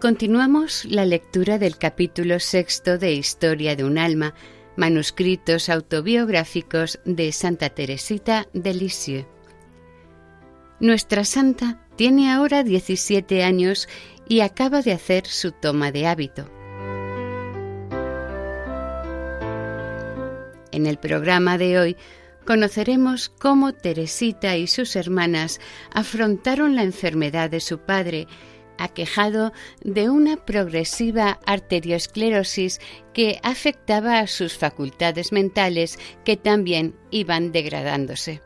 Continuamos la lectura del capítulo sexto de Historia de un alma, manuscritos autobiográficos de Santa Teresita de Lisieux. Nuestra santa tiene ahora 17 años y acaba de hacer su toma de hábito. En el programa de hoy conoceremos cómo Teresita y sus hermanas afrontaron la enfermedad de su padre aquejado de una progresiva arteriosclerosis que afectaba a sus facultades mentales que también iban degradándose.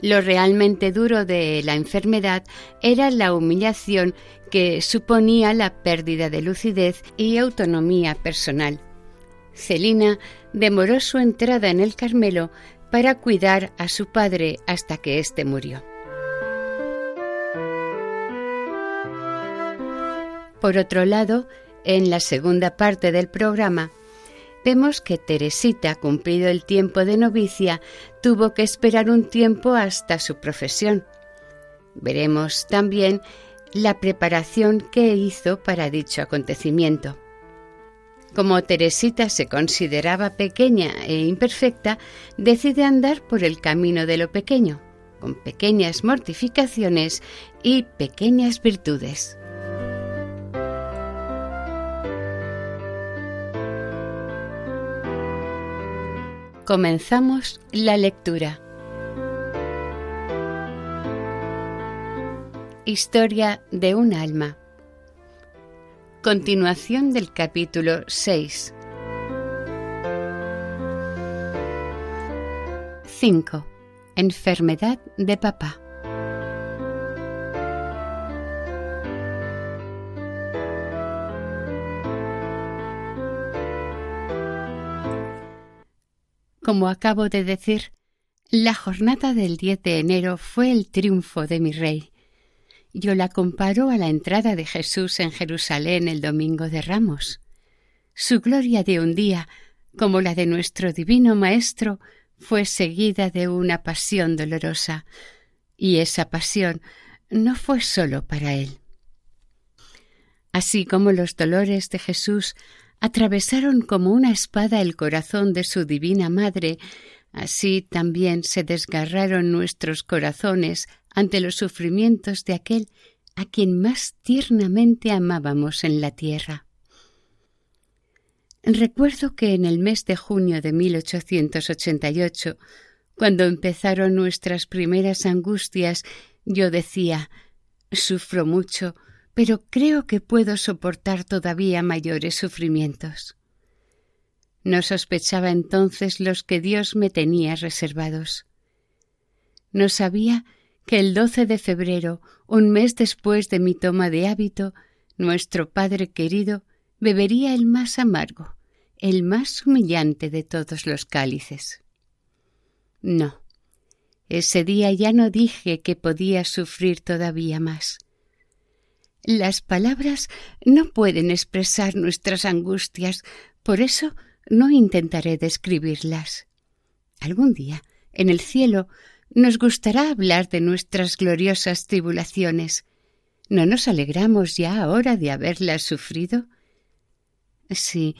Lo realmente duro de la enfermedad era la humillación que suponía la pérdida de lucidez y autonomía personal. Celina demoró su entrada en el Carmelo para cuidar a su padre hasta que éste murió. Por otro lado, en la segunda parte del programa, vemos que Teresita, cumplido el tiempo de novicia, tuvo que esperar un tiempo hasta su profesión. Veremos también la preparación que hizo para dicho acontecimiento. Como Teresita se consideraba pequeña e imperfecta, decide andar por el camino de lo pequeño, con pequeñas mortificaciones y pequeñas virtudes. Comenzamos la lectura. Historia de un alma. Continuación del capítulo 6. 5. Enfermedad de papá. Como acabo de decir, la jornada del 10 de enero fue el triunfo de mi rey. Yo la comparo a la entrada de Jesús en Jerusalén el domingo de Ramos. Su gloria de un día, como la de nuestro divino Maestro, fue seguida de una pasión dolorosa, y esa pasión no fue sólo para él. Así como los dolores de Jesús atravesaron como una espada el corazón de su divina Madre, así también se desgarraron nuestros corazones ante los sufrimientos de aquel a quien más tiernamente amábamos en la tierra. Recuerdo que en el mes de junio de 1888, cuando empezaron nuestras primeras angustias, yo decía Sufro mucho, pero creo que puedo soportar todavía mayores sufrimientos. No sospechaba entonces los que Dios me tenía reservados. No sabía que el 12 de febrero, un mes después de mi toma de hábito, nuestro Padre querido bebería el más amargo, el más humillante de todos los cálices. No, ese día ya no dije que podía sufrir todavía más. Las palabras no pueden expresar nuestras angustias, por eso no intentaré describirlas. Algún día, en el cielo, nos gustará hablar de nuestras gloriosas tribulaciones. ¿No nos alegramos ya ahora de haberlas sufrido? Sí,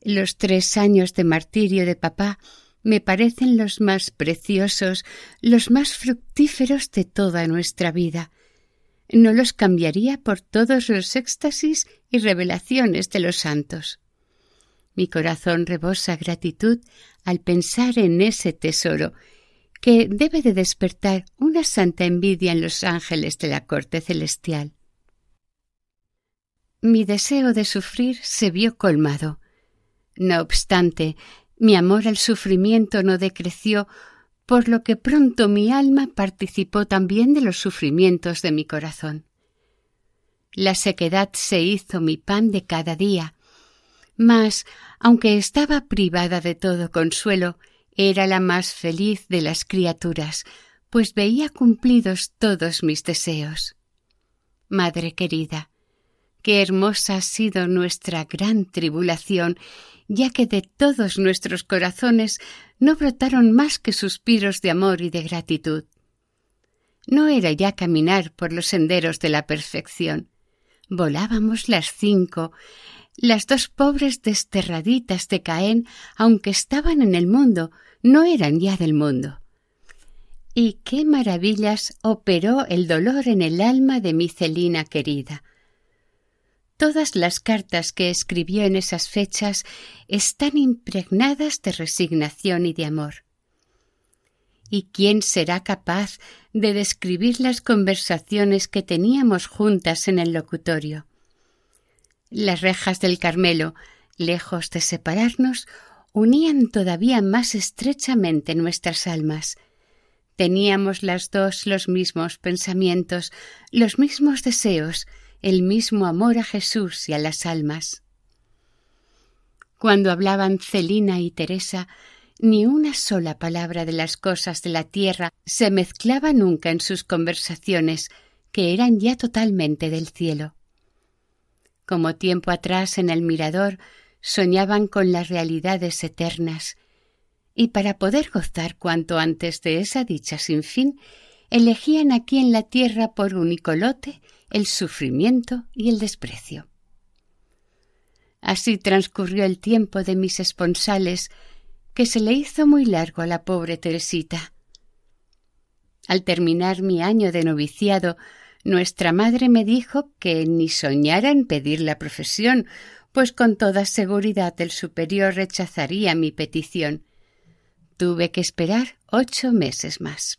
los tres años de martirio de papá me parecen los más preciosos, los más fructíferos de toda nuestra vida. No los cambiaría por todos los éxtasis y revelaciones de los santos. Mi corazón rebosa gratitud al pensar en ese tesoro que debe de despertar una santa envidia en los ángeles de la corte celestial. Mi deseo de sufrir se vio colmado. No obstante, mi amor al sufrimiento no decreció, por lo que pronto mi alma participó también de los sufrimientos de mi corazón. La sequedad se hizo mi pan de cada día, mas, aunque estaba privada de todo consuelo, era la más feliz de las criaturas, pues veía cumplidos todos mis deseos. Madre querida, qué hermosa ha sido nuestra gran tribulación, ya que de todos nuestros corazones no brotaron más que suspiros de amor y de gratitud. No era ya caminar por los senderos de la perfección. Volábamos las cinco, las dos pobres desterraditas de Caén, aunque estaban en el mundo, no eran ya del mundo. Y qué maravillas operó el dolor en el alma de mi Celina querida. Todas las cartas que escribió en esas fechas están impregnadas de resignación y de amor. ¿Y quién será capaz de describir las conversaciones que teníamos juntas en el locutorio? Las rejas del Carmelo, lejos de separarnos, unían todavía más estrechamente nuestras almas. Teníamos las dos los mismos pensamientos, los mismos deseos, el mismo amor a Jesús y a las almas. Cuando hablaban Celina y Teresa, ni una sola palabra de las cosas de la tierra se mezclaba nunca en sus conversaciones, que eran ya totalmente del cielo. Como tiempo atrás en el mirador soñaban con las realidades eternas, y para poder gozar cuanto antes de esa dicha sin fin, elegían aquí en la tierra por único lote el sufrimiento y el desprecio. Así transcurrió el tiempo de mis esponsales, que se le hizo muy largo a la pobre Teresita. Al terminar mi año de noviciado, nuestra madre me dijo que ni soñara en pedir la profesión, pues con toda seguridad el superior rechazaría mi petición. Tuve que esperar ocho meses más.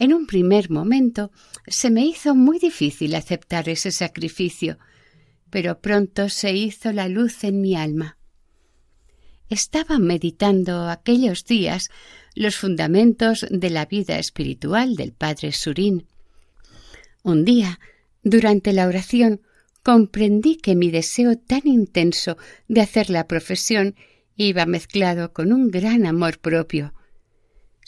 En un primer momento se me hizo muy difícil aceptar ese sacrificio, pero pronto se hizo la luz en mi alma. Estaba meditando aquellos días los fundamentos de la vida espiritual del padre Surín un día, durante la oración, comprendí que mi deseo tan intenso de hacer la profesión iba mezclado con un gran amor propio.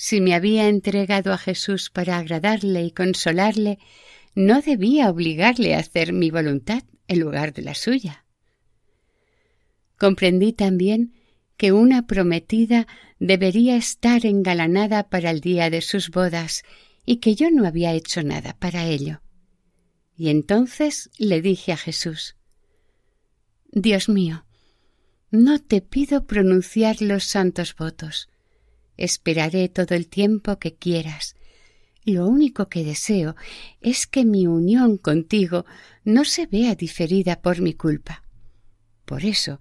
Si me había entregado a Jesús para agradarle y consolarle, no debía obligarle a hacer mi voluntad en lugar de la suya. Comprendí también que una prometida debería estar engalanada para el día de sus bodas y que yo no había hecho nada para ello. Y entonces le dije a Jesús Dios mío, no te pido pronunciar los santos votos. Esperaré todo el tiempo que quieras. Lo único que deseo es que mi unión contigo no se vea diferida por mi culpa. Por eso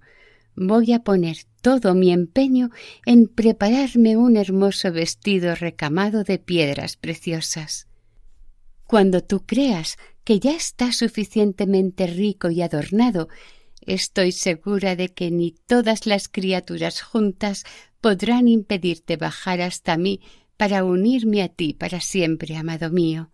voy a poner todo mi empeño en prepararme un hermoso vestido recamado de piedras preciosas. Cuando tú creas que ya está suficientemente rico y adornado, estoy segura de que ni todas las criaturas juntas podrán impedirte bajar hasta mí para unirme a ti para siempre, amado mío.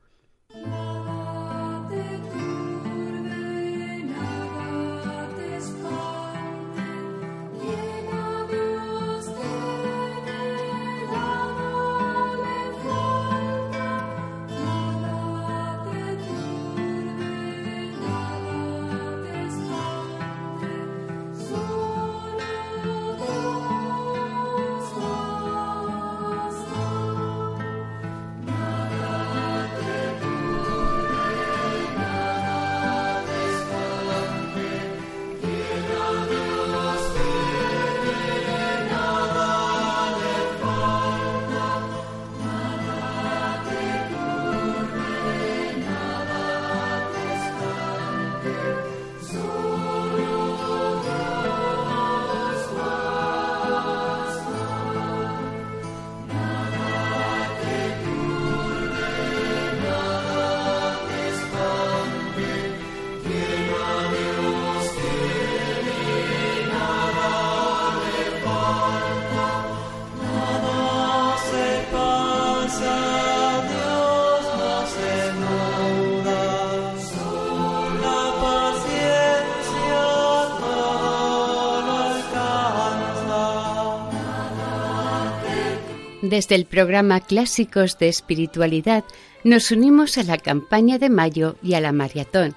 Desde el programa Clásicos de Espiritualidad nos unimos a la campaña de mayo y a la maratón.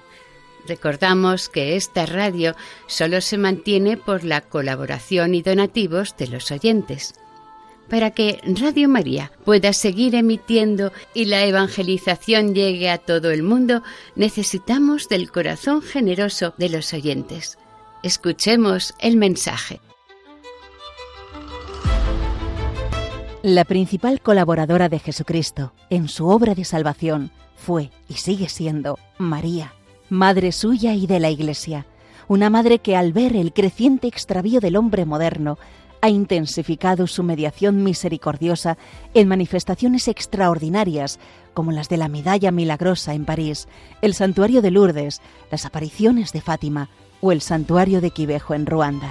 Recordamos que esta radio solo se mantiene por la colaboración y donativos de los oyentes. Para que Radio María pueda seguir emitiendo y la evangelización llegue a todo el mundo, necesitamos del corazón generoso de los oyentes. Escuchemos el mensaje. La principal colaboradora de Jesucristo en su obra de salvación fue y sigue siendo María, madre suya y de la Iglesia, una madre que al ver el creciente extravío del hombre moderno ha intensificado su mediación misericordiosa en manifestaciones extraordinarias como las de la Medalla Milagrosa en París, el Santuario de Lourdes, las apariciones de Fátima o el Santuario de Quivejo en Ruanda.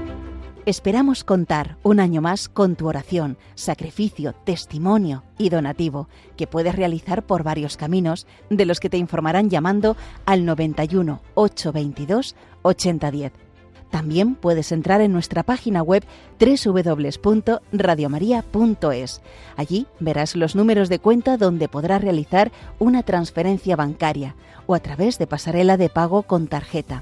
Esperamos contar un año más con tu oración, sacrificio, testimonio y donativo, que puedes realizar por varios caminos, de los que te informarán llamando al 91 822 8010. También puedes entrar en nuestra página web www.radiomaria.es. Allí verás los números de cuenta donde podrás realizar una transferencia bancaria o a través de pasarela de pago con tarjeta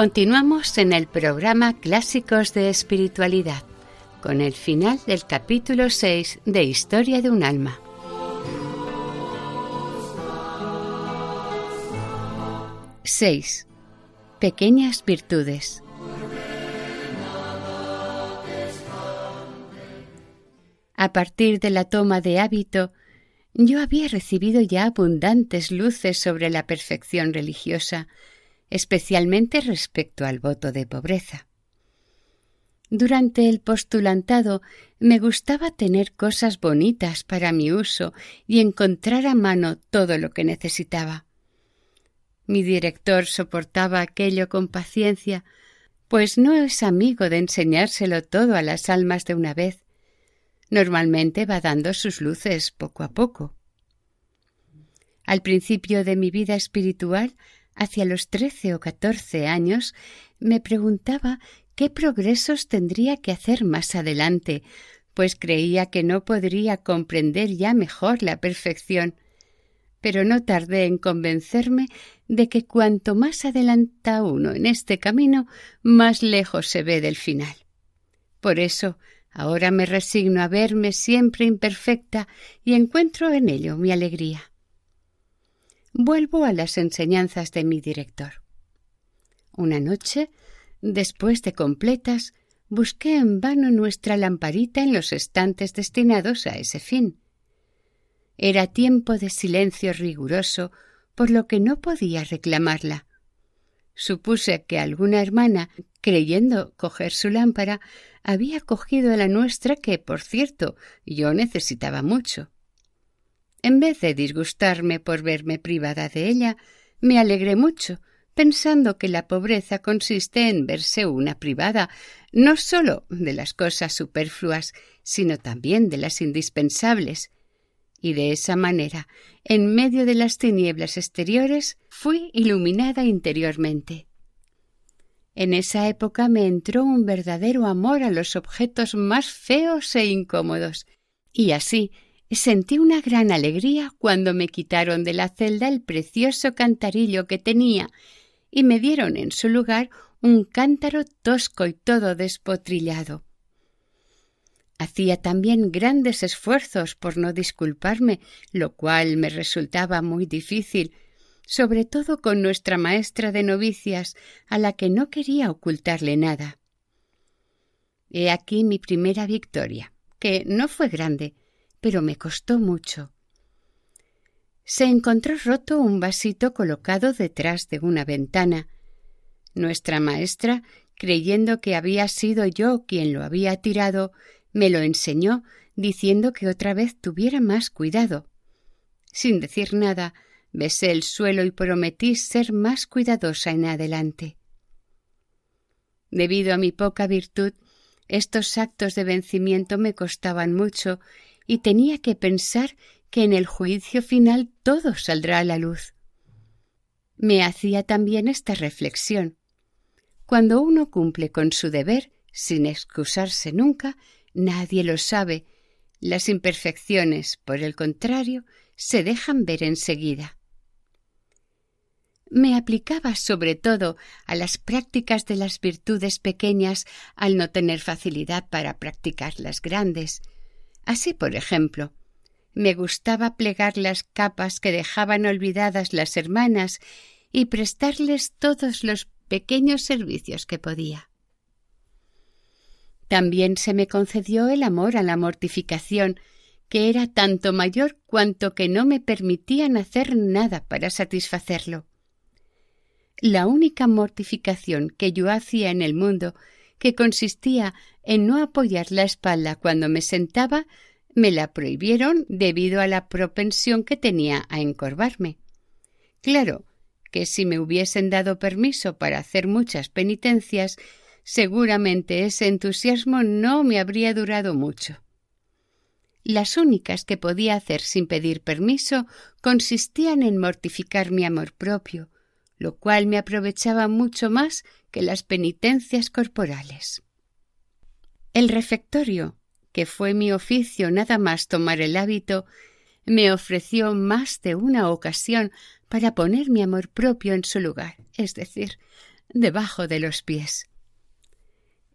Continuamos en el programa Clásicos de Espiritualidad, con el final del capítulo 6 de Historia de un alma. ¡6! Pequeñas virtudes. A partir de la toma de hábito, yo había recibido ya abundantes luces sobre la perfección religiosa, especialmente respecto al voto de pobreza. Durante el postulantado me gustaba tener cosas bonitas para mi uso y encontrar a mano todo lo que necesitaba. Mi director soportaba aquello con paciencia, pues no es amigo de enseñárselo todo a las almas de una vez. Normalmente va dando sus luces poco a poco. Al principio de mi vida espiritual hacia los trece o catorce años, me preguntaba qué progresos tendría que hacer más adelante, pues creía que no podría comprender ya mejor la perfección, pero no tardé en convencerme de que cuanto más adelanta uno en este camino, más lejos se ve del final. Por eso, ahora me resigno a verme siempre imperfecta y encuentro en ello mi alegría. Vuelvo a las enseñanzas de mi director. Una noche, después de completas, busqué en vano nuestra lamparita en los estantes destinados a ese fin. Era tiempo de silencio riguroso, por lo que no podía reclamarla. Supuse que alguna hermana, creyendo coger su lámpara, había cogido la nuestra que, por cierto, yo necesitaba mucho. En vez de disgustarme por verme privada de ella, me alegré mucho, pensando que la pobreza consiste en verse una privada no sólo de las cosas superfluas, sino también de las indispensables, y de esa manera, en medio de las tinieblas exteriores, fui iluminada interiormente. En esa época me entró un verdadero amor a los objetos más feos e incómodos, y así sentí una gran alegría cuando me quitaron de la celda el precioso cantarillo que tenía y me dieron en su lugar un cántaro tosco y todo despotrillado. Hacía también grandes esfuerzos por no disculparme, lo cual me resultaba muy difícil, sobre todo con nuestra maestra de novicias, a la que no quería ocultarle nada. He aquí mi primera victoria, que no fue grande, pero me costó mucho. Se encontró roto un vasito colocado detrás de una ventana. Nuestra maestra, creyendo que había sido yo quien lo había tirado, me lo enseñó diciendo que otra vez tuviera más cuidado. Sin decir nada, besé el suelo y prometí ser más cuidadosa en adelante. Debido a mi poca virtud, estos actos de vencimiento me costaban mucho y tenía que pensar que en el juicio final todo saldrá a la luz. Me hacía también esta reflexión. Cuando uno cumple con su deber, sin excusarse nunca, Nadie lo sabe. Las imperfecciones, por el contrario, se dejan ver enseguida. Me aplicaba sobre todo a las prácticas de las virtudes pequeñas al no tener facilidad para practicar las grandes. Así, por ejemplo, me gustaba plegar las capas que dejaban olvidadas las hermanas y prestarles todos los pequeños servicios que podía. También se me concedió el amor a la mortificación, que era tanto mayor cuanto que no me permitían hacer nada para satisfacerlo. La única mortificación que yo hacía en el mundo, que consistía en no apoyar la espalda cuando me sentaba, me la prohibieron debido a la propensión que tenía a encorvarme. Claro que si me hubiesen dado permiso para hacer muchas penitencias, Seguramente ese entusiasmo no me habría durado mucho. Las únicas que podía hacer sin pedir permiso consistían en mortificar mi amor propio, lo cual me aprovechaba mucho más que las penitencias corporales. El refectorio, que fue mi oficio nada más tomar el hábito, me ofreció más de una ocasión para poner mi amor propio en su lugar, es decir, debajo de los pies.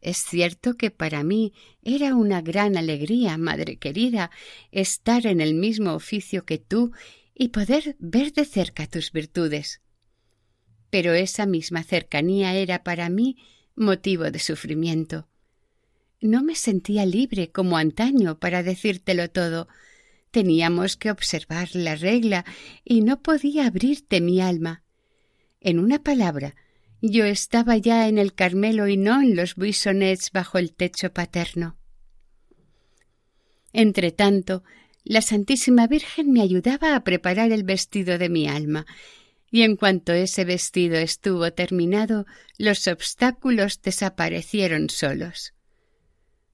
Es cierto que para mí era una gran alegría, madre querida, estar en el mismo oficio que tú y poder ver de cerca tus virtudes. Pero esa misma cercanía era para mí motivo de sufrimiento. No me sentía libre como antaño para decírtelo todo. Teníamos que observar la regla y no podía abrirte mi alma. En una palabra, yo estaba ya en el Carmelo y no en los buissonets bajo el techo paterno. Entretanto, la Santísima Virgen me ayudaba a preparar el vestido de mi alma, y en cuanto ese vestido estuvo terminado, los obstáculos desaparecieron solos.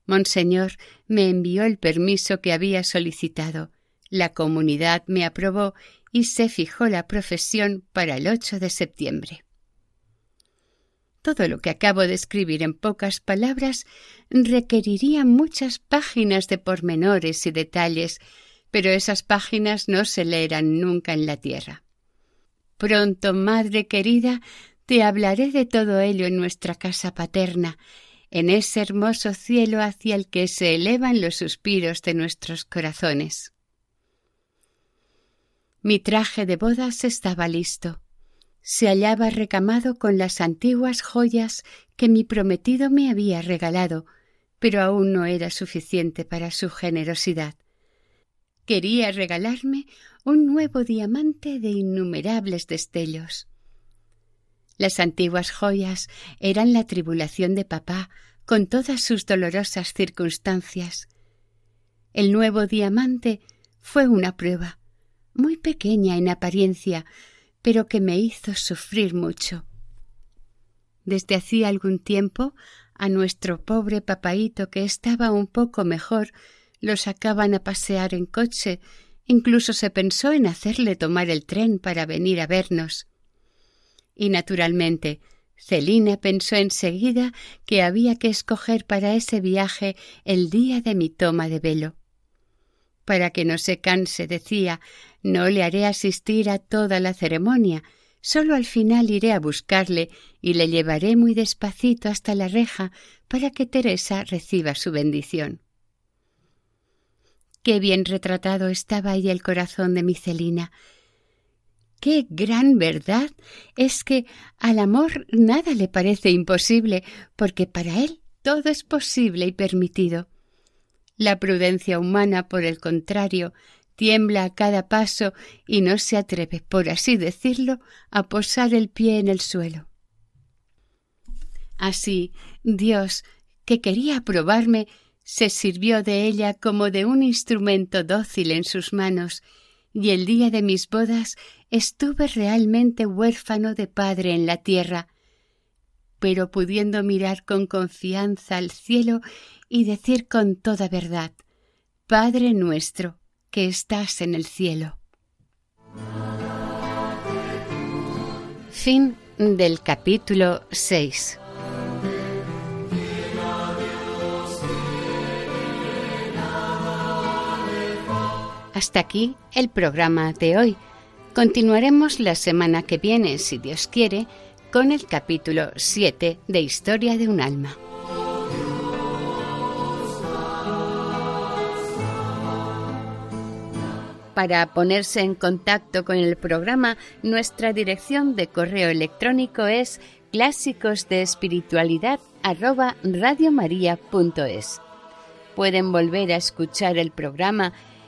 Monseñor me envió el permiso que había solicitado, la comunidad me aprobó y se fijó la profesión para el 8 de septiembre. Todo lo que acabo de escribir en pocas palabras requeriría muchas páginas de pormenores y detalles, pero esas páginas no se leerán nunca en la tierra. Pronto, madre querida, te hablaré de todo ello en nuestra casa paterna, en ese hermoso cielo hacia el que se elevan los suspiros de nuestros corazones. Mi traje de bodas estaba listo. Se hallaba recamado con las antiguas joyas que mi prometido me había regalado, pero aún no era suficiente para su generosidad. Quería regalarme un nuevo diamante de innumerables destellos. Las antiguas joyas eran la tribulación de papá con todas sus dolorosas circunstancias. El nuevo diamante fue una prueba, muy pequeña en apariencia, pero que me hizo sufrir mucho. Desde hacía algún tiempo a nuestro pobre papaíto que estaba un poco mejor lo sacaban a pasear en coche, incluso se pensó en hacerle tomar el tren para venir a vernos. Y naturalmente, Celina pensó enseguida que había que escoger para ese viaje el día de mi toma de velo. Para que no se canse, decía, no le haré asistir a toda la ceremonia, solo al final iré a buscarle y le llevaré muy despacito hasta la reja para que Teresa reciba su bendición. Qué bien retratado estaba ahí el corazón de mi Celina, Qué gran verdad es que al amor nada le parece imposible, porque para él todo es posible y permitido. La prudencia humana, por el contrario, tiembla a cada paso y no se atreve, por así decirlo, a posar el pie en el suelo. Así, Dios, que quería probarme, se sirvió de ella como de un instrumento dócil en sus manos, y el día de mis bodas estuve realmente huérfano de padre en la tierra, pero pudiendo mirar con confianza al cielo y decir con toda verdad, Padre nuestro, que estás en el cielo. Fin del capítulo 6 Hasta aquí el programa de hoy. Continuaremos la semana que viene, si Dios quiere, con el capítulo 7 de Historia de un alma. Para ponerse en contacto con el programa, nuestra dirección de correo electrónico es clásicos de espiritualidad Pueden volver a escuchar el programa